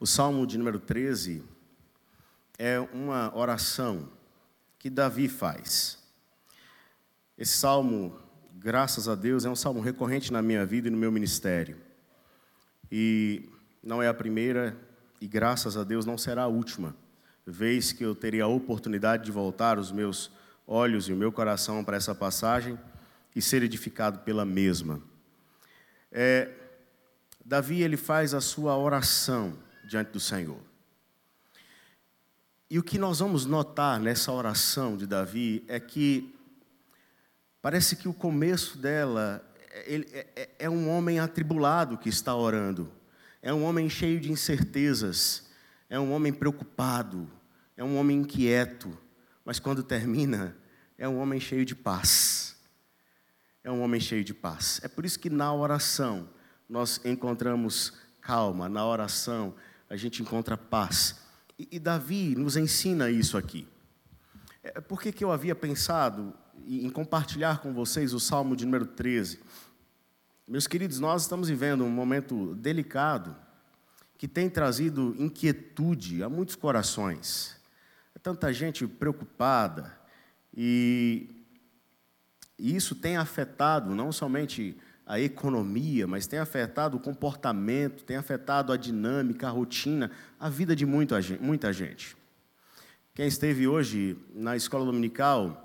O Salmo de número 13 é uma oração que Davi faz. Esse salmo, graças a Deus, é um salmo recorrente na minha vida e no meu ministério. E não é a primeira, e graças a Deus não será a última vez que eu teria a oportunidade de voltar os meus olhos e o meu coração para essa passagem e ser edificado pela mesma. É, Davi ele faz a sua oração diante do Senhor. E o que nós vamos notar nessa oração de Davi é que parece que o começo dela ele, é, é, é um homem atribulado que está orando, é um homem cheio de incertezas, é um homem preocupado, é um homem inquieto, mas quando termina, é um homem cheio de paz. É um homem cheio de paz. É por isso que na oração nós encontramos calma, na oração a gente encontra paz. E, e Davi nos ensina isso aqui. É, por que, que eu havia pensado em compartilhar com vocês o Salmo de número 13? Meus queridos, nós estamos vivendo um momento delicado que tem trazido inquietude a muitos corações. É tanta gente preocupada e isso tem afetado não somente a economia, mas tem afetado o comportamento, tem afetado a dinâmica, a rotina, a vida de muita gente. Muita gente. Quem esteve hoje na escola dominical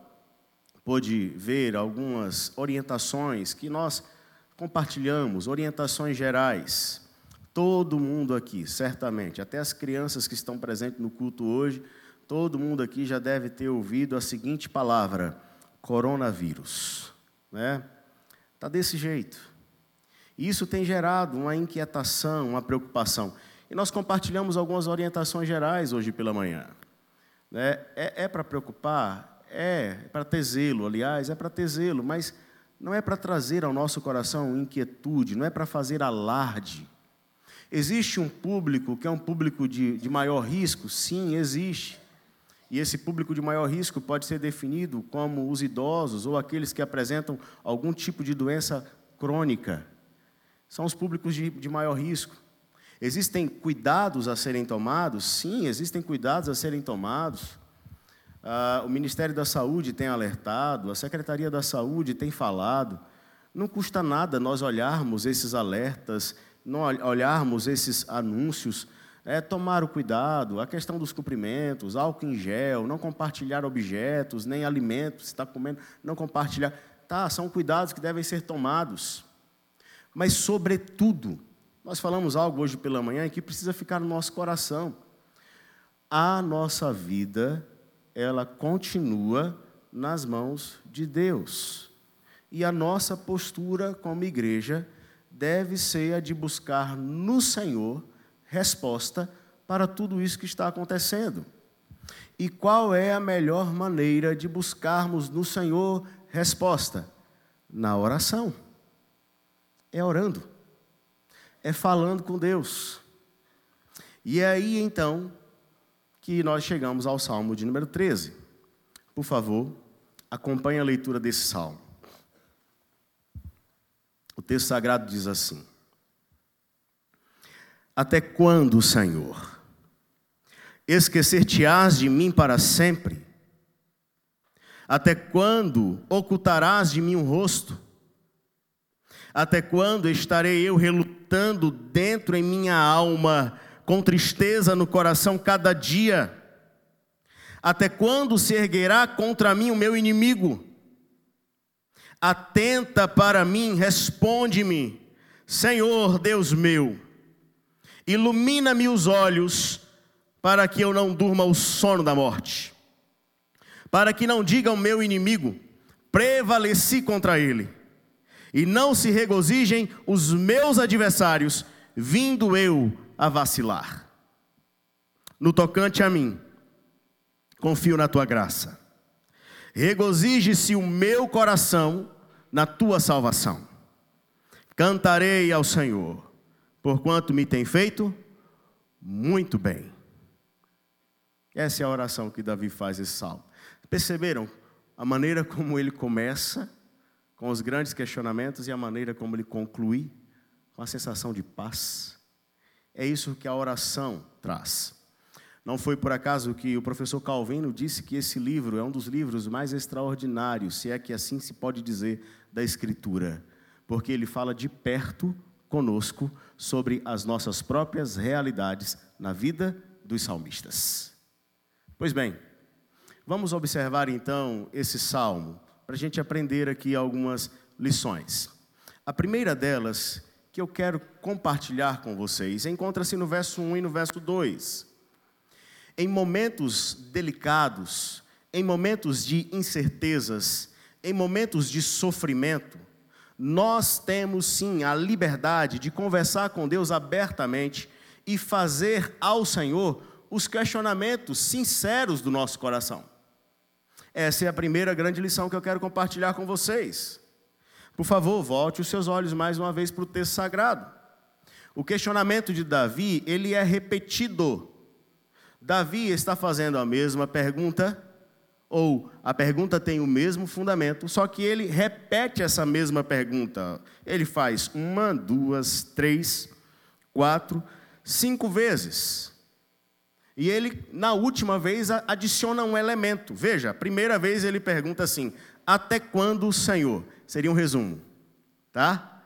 pôde ver algumas orientações que nós compartilhamos, orientações gerais. Todo mundo aqui, certamente, até as crianças que estão presentes no culto hoje, todo mundo aqui já deve ter ouvido a seguinte palavra: coronavírus. Né? Está desse jeito. E isso tem gerado uma inquietação, uma preocupação. E nós compartilhamos algumas orientações gerais hoje pela manhã. Né? É, é para preocupar? É, é para ter zelo, aliás, é para ter zelo, mas não é para trazer ao nosso coração inquietude, não é para fazer alarde. Existe um público que é um público de, de maior risco? Sim, existe. E esse público de maior risco pode ser definido como os idosos ou aqueles que apresentam algum tipo de doença crônica. São os públicos de, de maior risco. Existem cuidados a serem tomados? Sim, existem cuidados a serem tomados. Ah, o Ministério da Saúde tem alertado, a Secretaria da Saúde tem falado. Não custa nada nós olharmos esses alertas, olharmos esses anúncios é, tomar o cuidado, a questão dos cumprimentos, álcool em gel, não compartilhar objetos, nem alimentos, se está comendo, não compartilhar. Tá, são cuidados que devem ser tomados. Mas, sobretudo, nós falamos algo hoje pela manhã que precisa ficar no nosso coração. A nossa vida, ela continua nas mãos de Deus. E a nossa postura como igreja deve ser a de buscar no Senhor resposta para tudo isso que está acontecendo. E qual é a melhor maneira de buscarmos no Senhor resposta? Na oração. É orando. É falando com Deus. E é aí então que nós chegamos ao Salmo de número 13. Por favor, acompanhe a leitura desse salmo. O texto sagrado diz assim: até quando, Senhor? Esquecer-te-ás de mim para sempre? Até quando ocultarás de mim o rosto? Até quando estarei eu relutando dentro em minha alma, com tristeza no coração cada dia? Até quando se erguerá contra mim o meu inimigo? Atenta para mim, responde-me, Senhor Deus meu ilumina-me os olhos, para que eu não durma o sono da morte, para que não diga o meu inimigo, prevaleci contra ele, e não se regozijem os meus adversários, vindo eu a vacilar. No tocante a mim, confio na tua graça. Regozije-se o meu coração na tua salvação. Cantarei ao Senhor porquanto me tem feito muito bem. Essa é a oração que Davi faz esse salmo. Perceberam a maneira como ele começa com os grandes questionamentos e a maneira como ele conclui com a sensação de paz? É isso que a oração traz. Não foi por acaso que o professor Calvino disse que esse livro é um dos livros mais extraordinários, se é que assim se pode dizer, da Escritura, porque ele fala de perto conosco sobre as nossas próprias realidades na vida dos salmistas. Pois bem, vamos observar então esse salmo, para a gente aprender aqui algumas lições. A primeira delas, que eu quero compartilhar com vocês, encontra-se no verso 1 e no verso 2. Em momentos delicados, em momentos de incertezas, em momentos de sofrimento, nós temos sim a liberdade de conversar com Deus abertamente e fazer ao Senhor os questionamentos sinceros do nosso coração. Essa é a primeira grande lição que eu quero compartilhar com vocês. Por favor, volte os seus olhos mais uma vez para o texto sagrado. O questionamento de Davi, ele é repetido. Davi está fazendo a mesma pergunta, ou a pergunta tem o mesmo fundamento, só que ele repete essa mesma pergunta. Ele faz uma, duas, três, quatro, cinco vezes. E ele, na última vez, adiciona um elemento. Veja, a primeira vez ele pergunta assim: Até quando, Senhor? Seria um resumo, tá?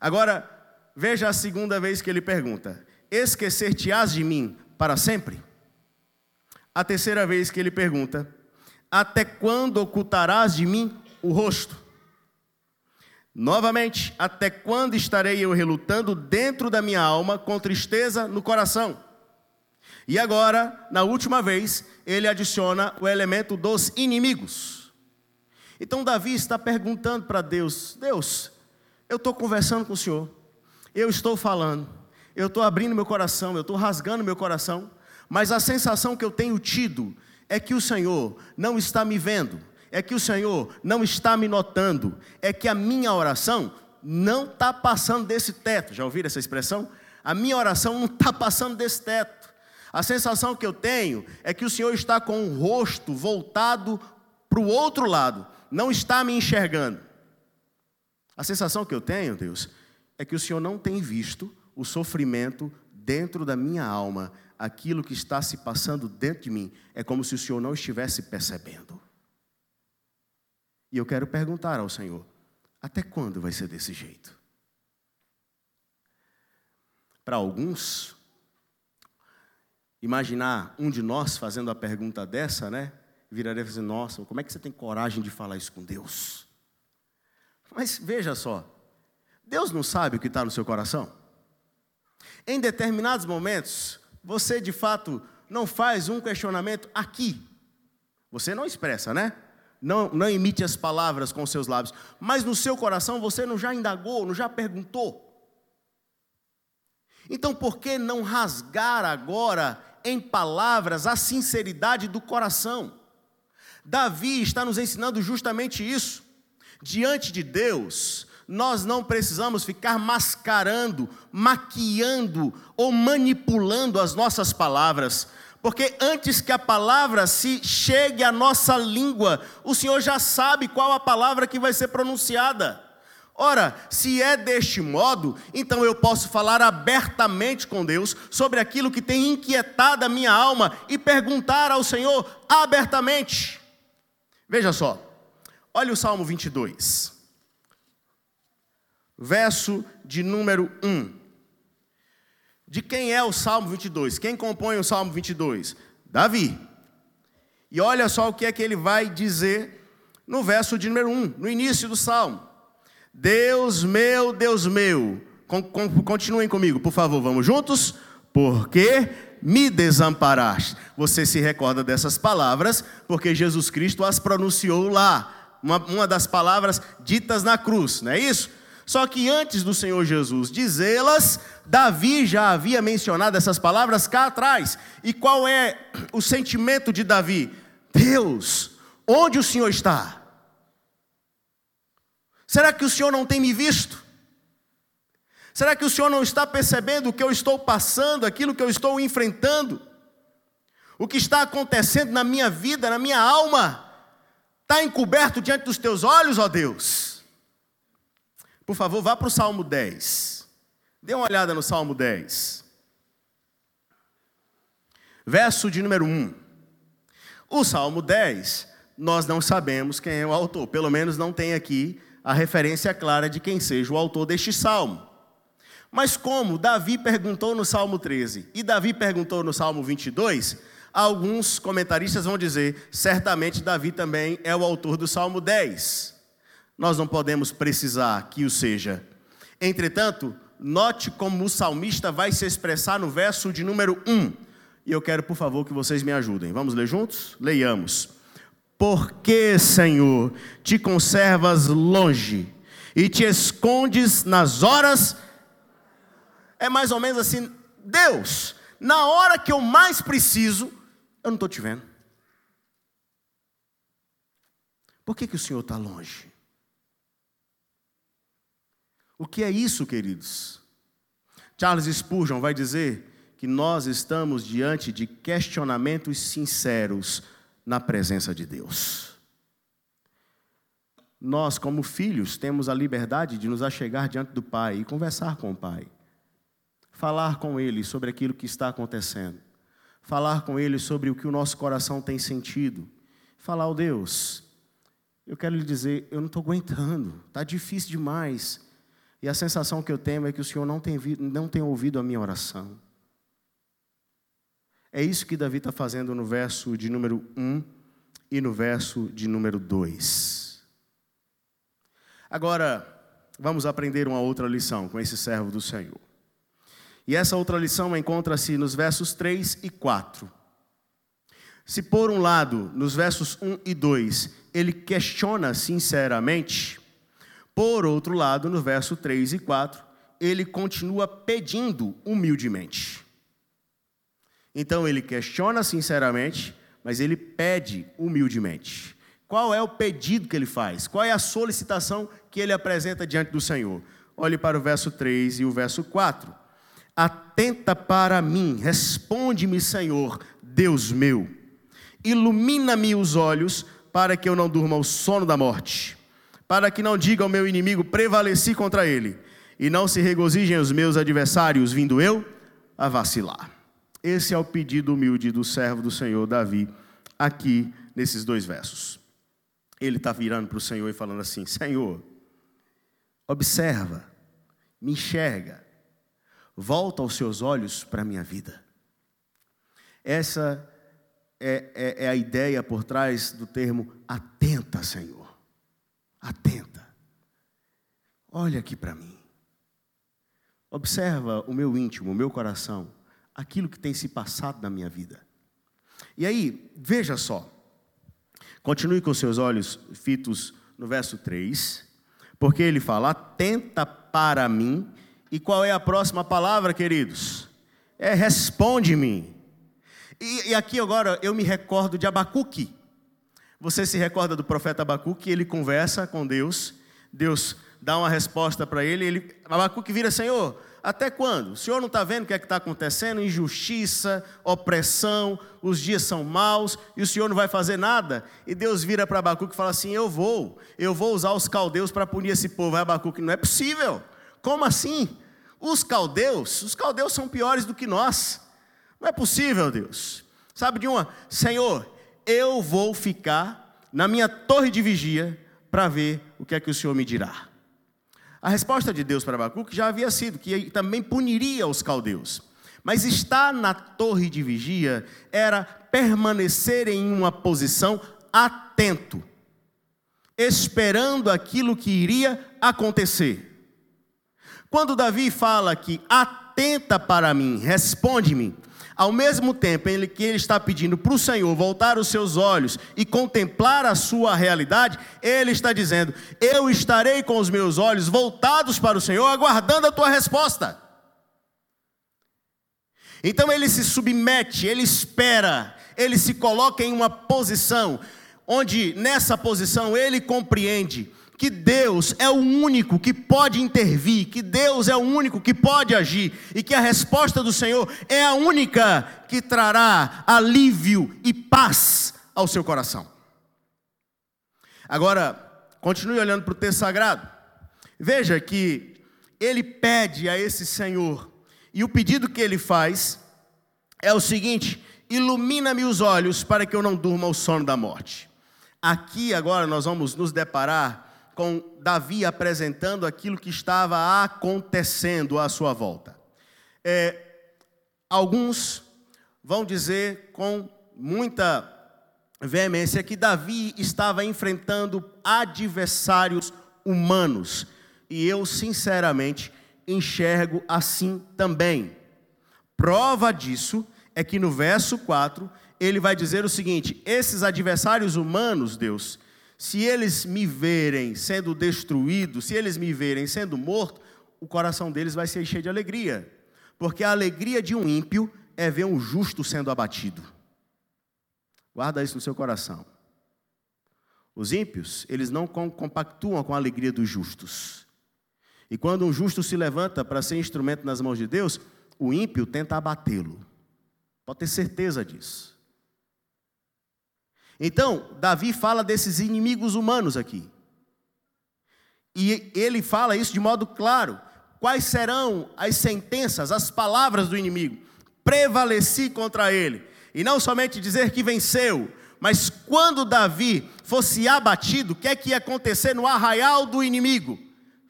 Agora, veja a segunda vez que ele pergunta: Esquecer-te-ás de mim para sempre? A terceira vez que ele pergunta: Até quando ocultarás de mim o rosto? Novamente, até quando estarei eu relutando dentro da minha alma com tristeza no coração? E agora, na última vez, ele adiciona o elemento dos inimigos. Então, Davi está perguntando para Deus: Deus, eu estou conversando com o Senhor, eu estou falando, eu estou abrindo meu coração, eu estou rasgando meu coração, mas a sensação que eu tenho tido é que o Senhor não está me vendo, é que o Senhor não está me notando, é que a minha oração não está passando desse teto. Já ouviram essa expressão? A minha oração não está passando desse teto. A sensação que eu tenho é que o Senhor está com o rosto voltado para o outro lado, não está me enxergando. A sensação que eu tenho, Deus, é que o Senhor não tem visto o sofrimento dentro da minha alma, aquilo que está se passando dentro de mim, é como se o Senhor não estivesse percebendo. E eu quero perguntar ao Senhor: até quando vai ser desse jeito? Para alguns, imaginar um de nós fazendo a pergunta dessa, né? Viraria e dizer: Nossa, como é que você tem coragem de falar isso com Deus? Mas veja só, Deus não sabe o que está no seu coração? Em determinados momentos, você de fato não faz um questionamento aqui. Você não expressa, né? não, não emite as palavras com seus lábios, mas no seu coração você não já indagou, não já perguntou. Então, por que não rasgar agora em palavras a sinceridade do coração? Davi está nos ensinando justamente isso. Diante de Deus, nós não precisamos ficar mascarando, maquiando ou manipulando as nossas palavras, porque antes que a palavra se chegue à nossa língua, o Senhor já sabe qual a palavra que vai ser pronunciada. Ora, se é deste modo, então eu posso falar abertamente com Deus sobre aquilo que tem inquietado a minha alma e perguntar ao Senhor abertamente. Veja só, olha o Salmo 22, verso de número 1. De quem é o Salmo 22? Quem compõe o Salmo 22? Davi. E olha só o que é que ele vai dizer no verso de número 1, no início do Salmo. Deus meu, Deus meu. Continuem comigo, por favor, vamos juntos? Porque me desamparaste. Você se recorda dessas palavras, porque Jesus Cristo as pronunciou lá. Uma, uma das palavras ditas na cruz, não é isso? Só que antes do Senhor Jesus dizê-las, Davi já havia mencionado essas palavras cá atrás. E qual é o sentimento de Davi? Deus, onde o Senhor está? Será que o Senhor não tem me visto? Será que o Senhor não está percebendo o que eu estou passando, aquilo que eu estou enfrentando? O que está acontecendo na minha vida, na minha alma? Está encoberto diante dos teus olhos, ó Deus? Por favor, vá para o Salmo 10. Dê uma olhada no Salmo 10. Verso de número 1. O Salmo 10, nós não sabemos quem é o autor, pelo menos não tem aqui a referência clara de quem seja o autor deste salmo. Mas como Davi perguntou no Salmo 13 e Davi perguntou no Salmo 22, alguns comentaristas vão dizer, certamente Davi também é o autor do Salmo 10. Nós não podemos precisar que o seja. Entretanto, note como o salmista vai se expressar no verso de número 1. E eu quero, por favor, que vocês me ajudem. Vamos ler juntos? Leiamos. Porque, Senhor, te conservas longe e te escondes nas horas. É mais ou menos assim, Deus, na hora que eu mais preciso, eu não estou te vendo. Por que, que o Senhor está longe? O que é isso, queridos? Charles Spurgeon vai dizer que nós estamos diante de questionamentos sinceros na presença de Deus. Nós, como filhos, temos a liberdade de nos achegar diante do Pai e conversar com o Pai, falar com Ele sobre aquilo que está acontecendo, falar com Ele sobre o que o nosso coração tem sentido, falar ao Deus. Eu quero lhe dizer, eu não estou aguentando, está difícil demais. E a sensação que eu tenho é que o Senhor não tem, não tem ouvido a minha oração. É isso que Davi está fazendo no verso de número 1 e no verso de número 2. Agora, vamos aprender uma outra lição com esse servo do Senhor. E essa outra lição encontra-se nos versos 3 e 4. Se por um lado, nos versos 1 e 2, ele questiona sinceramente, por outro lado, no verso 3 e 4, ele continua pedindo humildemente. Então ele questiona sinceramente, mas ele pede humildemente. Qual é o pedido que ele faz? Qual é a solicitação que ele apresenta diante do Senhor? Olhe para o verso 3 e o verso 4. Atenta para mim, responde-me, Senhor, Deus meu. Ilumina-me os olhos para que eu não durma o sono da morte para que não diga ao meu inimigo, prevaleci contra ele, e não se regozijem os meus adversários, vindo eu a vacilar. Esse é o pedido humilde do servo do Senhor Davi, aqui nesses dois versos. Ele está virando para o Senhor e falando assim: Senhor, observa, me enxerga, volta os seus olhos para a minha vida. Essa é, é, é a ideia por trás do termo atenta, Senhor atenta. Olha aqui para mim. Observa o meu íntimo, o meu coração, aquilo que tem se passado na minha vida. E aí, veja só. Continue com seus olhos fitos no verso 3, porque ele fala: atenta para mim. E qual é a próxima palavra, queridos? É responde-me. E, e, aqui agora eu me recordo de Abacuque. Você se recorda do profeta Abacuque? Ele conversa com Deus, Deus dá uma resposta para ele, ele Abacuque vira: Senhor, até quando? O senhor não está vendo o que é está acontecendo? Injustiça, opressão, os dias são maus e o senhor não vai fazer nada? E Deus vira para Abacuque e fala assim: Eu vou, eu vou usar os caldeus para punir esse povo. Aí Abacuque, não é possível. Como assim? Os caldeus, os caldeus são piores do que nós. Não é possível, Deus. Sabe de uma? Senhor, eu vou ficar na minha torre de vigia para ver o que é que o Senhor me dirá. A resposta de Deus para Abacuque já havia sido que também puniria os caldeus. Mas estar na torre de vigia era permanecer em uma posição atento, esperando aquilo que iria acontecer. Quando Davi fala que atenta para mim, responde-me, ao mesmo tempo em que ele está pedindo para o Senhor voltar os seus olhos e contemplar a sua realidade, ele está dizendo: Eu estarei com os meus olhos voltados para o Senhor, aguardando a tua resposta. Então ele se submete, ele espera, ele se coloca em uma posição onde nessa posição ele compreende que Deus é o único que pode intervir, que Deus é o único que pode agir e que a resposta do Senhor é a única que trará alívio e paz ao seu coração. Agora, continue olhando para o texto sagrado. Veja que ele pede a esse Senhor, e o pedido que ele faz é o seguinte: ilumina-me os olhos para que eu não durma o sono da morte. Aqui agora nós vamos nos deparar com Davi apresentando aquilo que estava acontecendo à sua volta. É, alguns vão dizer com muita veemência que Davi estava enfrentando adversários humanos. E eu, sinceramente, enxergo assim também. Prova disso é que no verso 4 ele vai dizer o seguinte: esses adversários humanos, Deus, se eles me verem sendo destruídos, se eles me verem sendo morto, o coração deles vai se encher de alegria, porque a alegria de um ímpio é ver um justo sendo abatido. Guarda isso no seu coração. Os ímpios, eles não compactuam com a alegria dos justos. E quando um justo se levanta para ser instrumento nas mãos de Deus, o ímpio tenta abatê-lo. Pode ter certeza disso. Então, Davi fala desses inimigos humanos aqui. E ele fala isso de modo claro. Quais serão as sentenças, as palavras do inimigo? Prevaleci contra ele. E não somente dizer que venceu, mas quando Davi fosse abatido, o que é que ia acontecer no arraial do inimigo?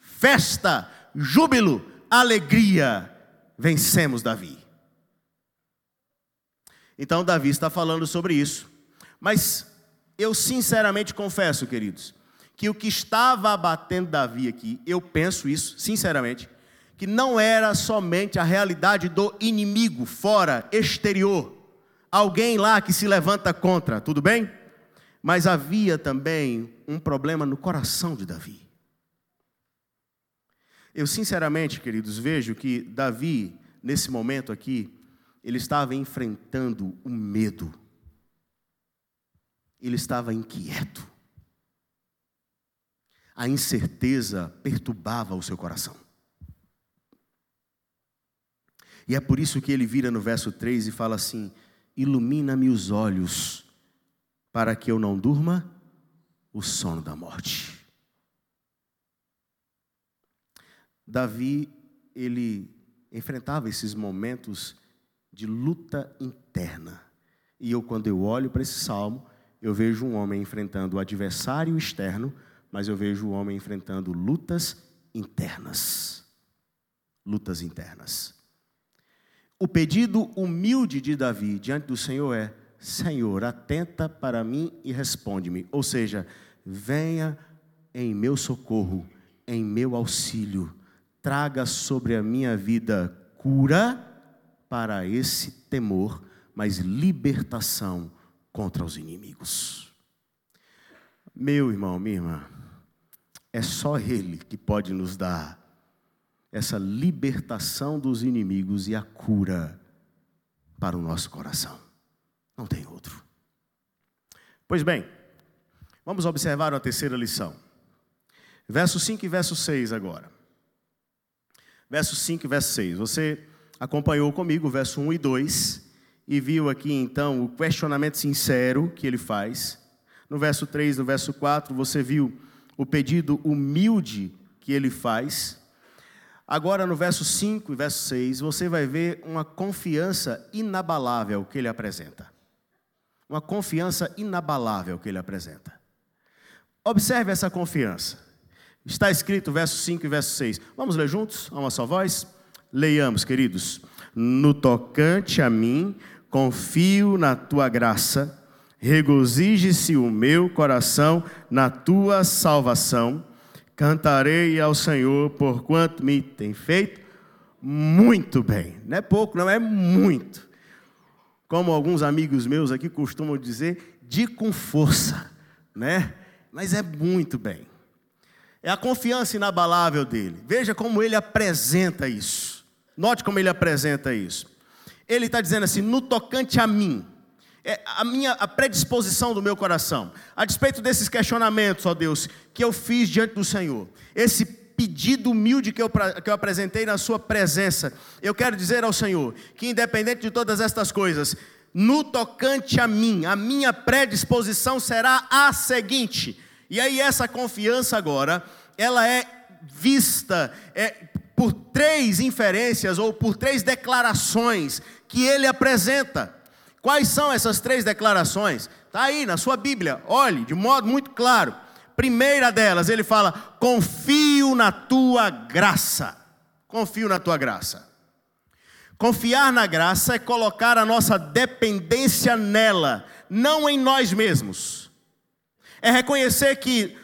Festa, júbilo, alegria. Vencemos Davi. Então, Davi está falando sobre isso. Mas eu sinceramente confesso, queridos, que o que estava abatendo Davi aqui, eu penso isso, sinceramente, que não era somente a realidade do inimigo fora, exterior alguém lá que se levanta contra, tudo bem? Mas havia também um problema no coração de Davi. Eu, sinceramente, queridos, vejo que Davi, nesse momento aqui, ele estava enfrentando o medo, ele estava inquieto, a incerteza perturbava o seu coração. E é por isso que ele vira no verso 3 e fala assim: ilumina-me os olhos, para que eu não durma o sono da morte. Davi, ele enfrentava esses momentos de luta interna. E eu, quando eu olho para esse salmo, eu vejo um homem enfrentando o adversário externo, mas eu vejo o homem enfrentando lutas internas. Lutas internas. O pedido humilde de Davi diante do Senhor é: Senhor, atenta para mim e responde-me. Ou seja, venha em meu socorro, em meu auxílio, traga sobre a minha vida cura para esse temor, mas libertação contra os inimigos. Meu irmão, minha irmã, é só Ele que pode nos dar essa libertação dos inimigos e a cura para o nosso coração. Não tem outro. Pois bem, vamos observar a terceira lição. Verso 5 e verso 6 agora. Verso 5 e verso 6. Você acompanhou comigo verso 1 e 2 e viu aqui então o questionamento sincero que ele faz. No verso 3, no verso 4, você viu o pedido humilde que ele faz. Agora, no verso 5 e verso 6, você vai ver uma confiança inabalável que ele apresenta. Uma confiança inabalável que ele apresenta. Observe essa confiança. Está escrito verso 5 e verso 6. Vamos ler juntos, a uma só voz? Leiamos, queridos. No tocante a mim, confio na tua graça, regozije-se o meu coração na tua salvação Cantarei ao Senhor por quanto me tem feito muito bem. Não é pouco, não é muito. Como alguns amigos meus aqui costumam dizer, de com força, né? Mas é muito bem. É a confiança inabalável dele. Veja como ele apresenta isso. Note como ele apresenta isso. Ele está dizendo assim: no tocante a mim, é a minha a predisposição do meu coração, a despeito desses questionamentos, ó Deus, que eu fiz diante do Senhor, esse pedido humilde que eu, que eu apresentei na Sua presença, eu quero dizer ao Senhor que, independente de todas estas coisas, no tocante a mim, a minha predisposição será a seguinte, e aí essa confiança agora, ela é vista é, por três inferências ou por três declarações que ele apresenta. Quais são essas três declarações? Está aí na sua Bíblia, olhe de modo muito claro. Primeira delas, ele fala: confio na tua graça. Confio na tua graça. Confiar na graça é colocar a nossa dependência nela, não em nós mesmos. É reconhecer que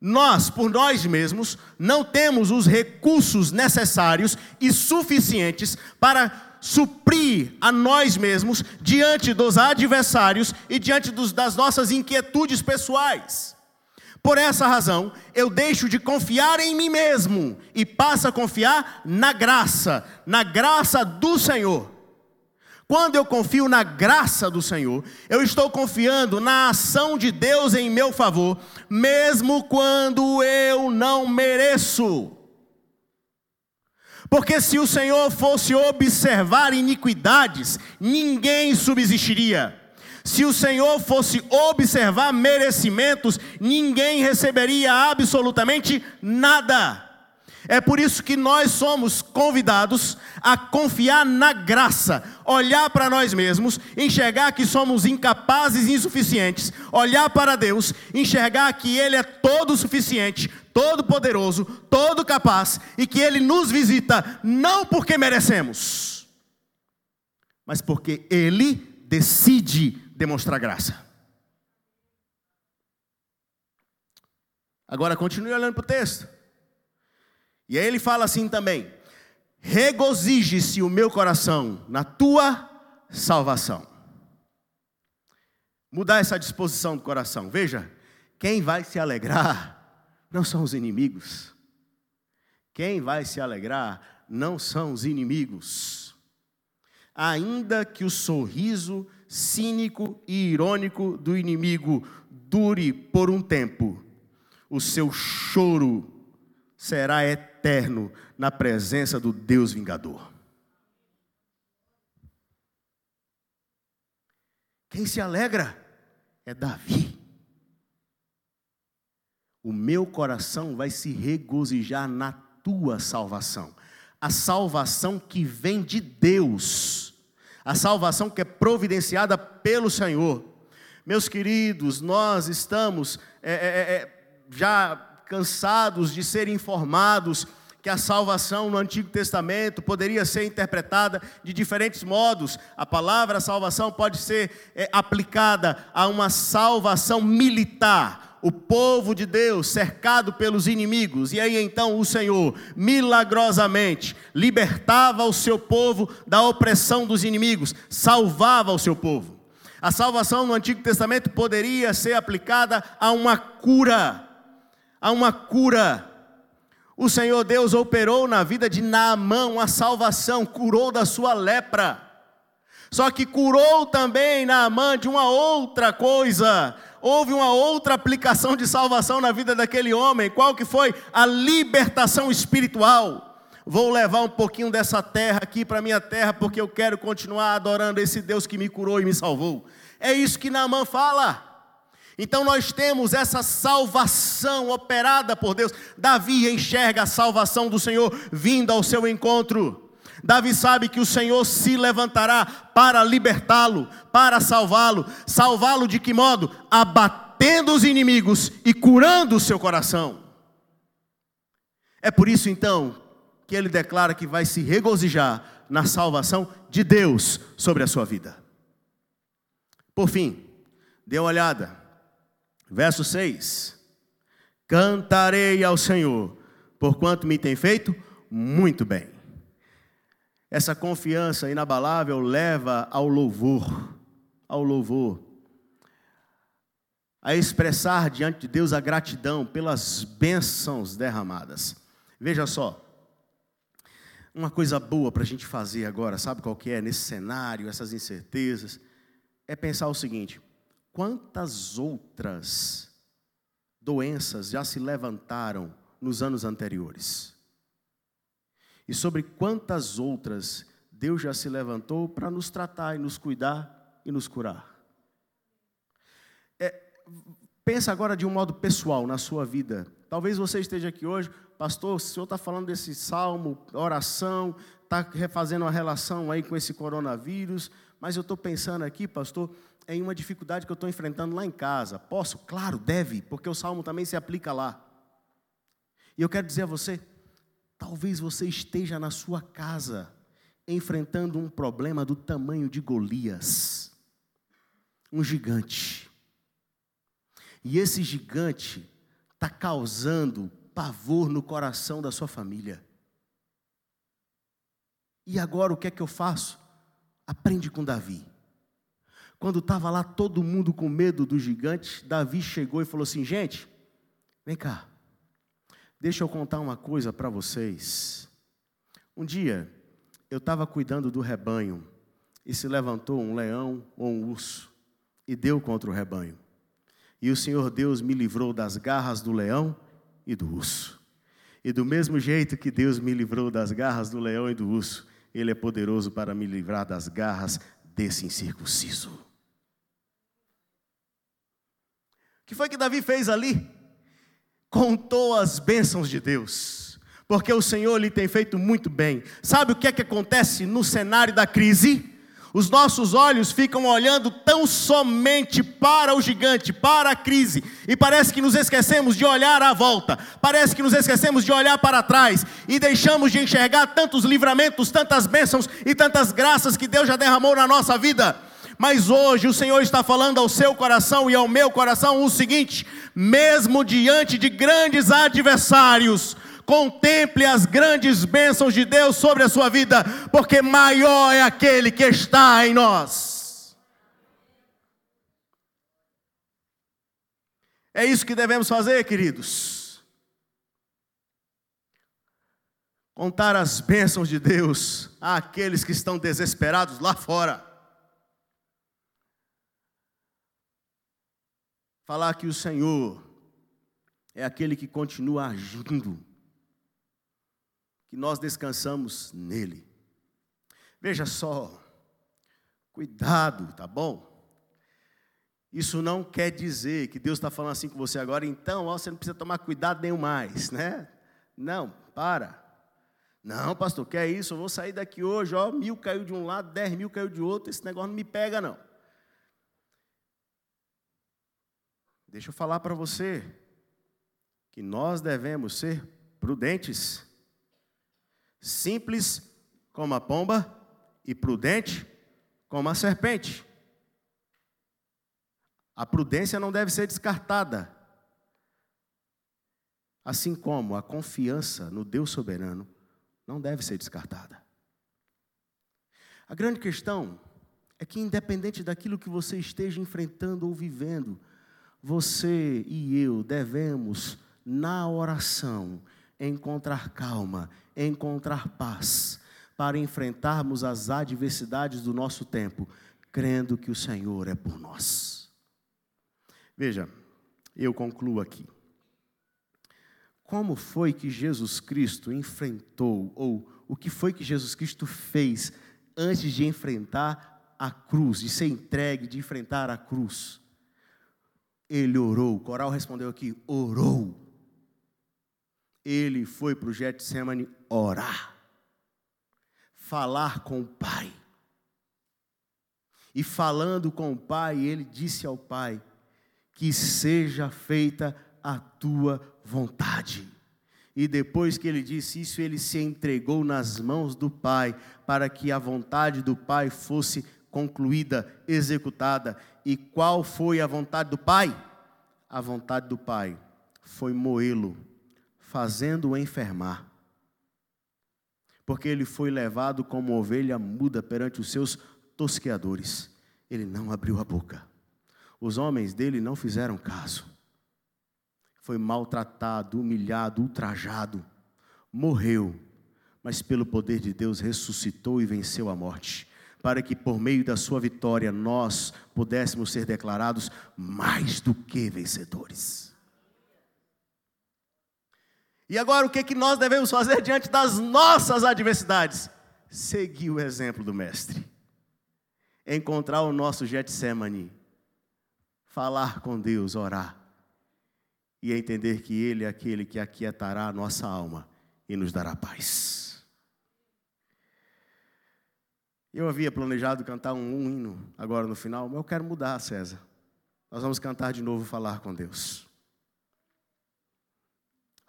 nós, por nós mesmos, não temos os recursos necessários e suficientes para suprir a nós mesmos diante dos adversários e diante dos, das nossas inquietudes pessoais. Por essa razão, eu deixo de confiar em mim mesmo e passo a confiar na graça, na graça do Senhor. Quando eu confio na graça do Senhor, eu estou confiando na ação de Deus em meu favor, mesmo quando eu não mereço. Porque se o Senhor fosse observar iniquidades, ninguém subsistiria. Se o Senhor fosse observar merecimentos, ninguém receberia absolutamente nada. É por isso que nós somos convidados a confiar na graça, olhar para nós mesmos, enxergar que somos incapazes e insuficientes, olhar para Deus, enxergar que Ele é todo suficiente, todo poderoso, todo capaz e que Ele nos visita não porque merecemos, mas porque Ele decide demonstrar graça. Agora continue olhando para o texto. E aí ele fala assim também: regozije-se o meu coração na tua salvação. Mudar essa disposição do coração. Veja, quem vai se alegrar não são os inimigos. Quem vai se alegrar não são os inimigos. Ainda que o sorriso cínico e irônico do inimigo dure por um tempo, o seu choro será eterno na presença do Deus vingador. Quem se alegra é Davi o meu coração vai se regozijar na tua salvação. A salvação que vem de Deus, a salvação que é providenciada pelo Senhor. Meus queridos, nós estamos é, é, é, já cansados de ser informados que a salvação no Antigo Testamento poderia ser interpretada de diferentes modos. A palavra salvação pode ser é, aplicada a uma salvação militar o povo de Deus cercado pelos inimigos, e aí então o Senhor milagrosamente libertava o seu povo da opressão dos inimigos, salvava o seu povo. A salvação no Antigo Testamento poderia ser aplicada a uma cura, a uma cura. O Senhor Deus operou na vida de Naamã a salvação, curou da sua lepra. Só que curou também Naamã de uma outra coisa, houve uma outra aplicação de salvação na vida daquele homem. Qual que foi? A libertação espiritual. Vou levar um pouquinho dessa terra aqui para minha terra, porque eu quero continuar adorando esse Deus que me curou e me salvou. É isso que Naamã fala. Então nós temos essa salvação operada por Deus. Davi enxerga a salvação do Senhor vindo ao seu encontro. Davi sabe que o Senhor se levantará para libertá-lo, para salvá-lo. Salvá-lo de que modo? Abatendo os inimigos e curando o seu coração. É por isso então que ele declara que vai se regozijar na salvação de Deus sobre a sua vida. Por fim, dê uma olhada. Verso 6: Cantarei ao Senhor, porquanto me tem feito muito bem. Essa confiança inabalável leva ao louvor, ao louvor, a expressar diante de Deus a gratidão pelas bênçãos derramadas. Veja só, uma coisa boa para a gente fazer agora, sabe qual que é nesse cenário, essas incertezas, é pensar o seguinte: quantas outras doenças já se levantaram nos anos anteriores? e sobre quantas outras Deus já se levantou para nos tratar e nos cuidar e nos curar. É, pensa agora de um modo pessoal na sua vida. Talvez você esteja aqui hoje, pastor, o senhor está falando desse salmo, oração, está refazendo uma relação aí com esse coronavírus, mas eu estou pensando aqui, pastor, em uma dificuldade que eu estou enfrentando lá em casa. Posso? Claro, deve, porque o salmo também se aplica lá. E eu quero dizer a você, talvez você esteja na sua casa enfrentando um problema do tamanho de Golias, um gigante. E esse gigante está causando pavor no coração da sua família. E agora o que é que eu faço? Aprende com Davi. Quando estava lá todo mundo com medo do gigante, Davi chegou e falou assim: gente, vem cá, deixa eu contar uma coisa para vocês. Um dia, eu estava cuidando do rebanho e se levantou um leão ou um urso e deu contra o rebanho. E o Senhor Deus me livrou das garras do leão e do urso. E do mesmo jeito que Deus me livrou das garras do leão e do urso, Ele é poderoso para me livrar das garras desse incircunciso. O que foi que Davi fez ali? Contou as bênçãos de Deus, porque o Senhor lhe tem feito muito bem. Sabe o que é que acontece no cenário da crise? Os nossos olhos ficam olhando tão somente para o gigante, para a crise, e parece que nos esquecemos de olhar à volta, parece que nos esquecemos de olhar para trás e deixamos de enxergar tantos livramentos, tantas bênçãos e tantas graças que Deus já derramou na nossa vida. Mas hoje o Senhor está falando ao seu coração e ao meu coração o seguinte: mesmo diante de grandes adversários, Contemple as grandes bênçãos de Deus sobre a sua vida, porque maior é aquele que está em nós. É isso que devemos fazer, queridos. Contar as bênçãos de Deus àqueles que estão desesperados lá fora. Falar que o Senhor é aquele que continua agindo que nós descansamos nele. Veja só, cuidado, tá bom? Isso não quer dizer que Deus está falando assim com você agora, então ó, você não precisa tomar cuidado nenhum mais, né? Não, para. Não, pastor, quer isso? Eu vou sair daqui hoje, ó, mil caiu de um lado, dez mil caiu de outro, esse negócio não me pega, não. Deixa eu falar para você que nós devemos ser prudentes simples como a pomba e prudente como a serpente. A prudência não deve ser descartada, assim como a confiança no Deus soberano não deve ser descartada. A grande questão é que, independente daquilo que você esteja enfrentando ou vivendo, você e eu devemos, na oração, encontrar calma, encontrar paz, para enfrentarmos as adversidades do nosso tempo, crendo que o Senhor é por nós. Veja, eu concluo aqui. Como foi que Jesus Cristo enfrentou, ou o que foi que Jesus Cristo fez antes de enfrentar a cruz, de ser entregue, de enfrentar a cruz? Ele orou, o coral respondeu aqui: orou ele foi para o Getsemane orar, falar com o Pai. E falando com o Pai, ele disse ao Pai: Que seja feita a tua vontade. E depois que ele disse isso, ele se entregou nas mãos do Pai, para que a vontade do Pai fosse concluída, executada. E qual foi a vontade do Pai? A vontade do Pai foi moê-lo fazendo-o enfermar. Porque ele foi levado como ovelha muda perante os seus tosqueadores. Ele não abriu a boca. Os homens dele não fizeram caso. Foi maltratado, humilhado, ultrajado. Morreu, mas pelo poder de Deus ressuscitou e venceu a morte para que por meio da sua vitória nós pudéssemos ser declarados mais do que vencedores. E agora o que, que nós devemos fazer diante das nossas adversidades? Seguir o exemplo do Mestre. Encontrar o nosso Getsemane. Falar com Deus, orar. e entender que Ele é aquele que aquietará a nossa alma e nos dará paz. Eu havia planejado cantar um, um hino agora no final, mas eu quero mudar, César. Nós vamos cantar de novo falar com Deus.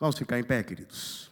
Vamos ficar em pé, queridos.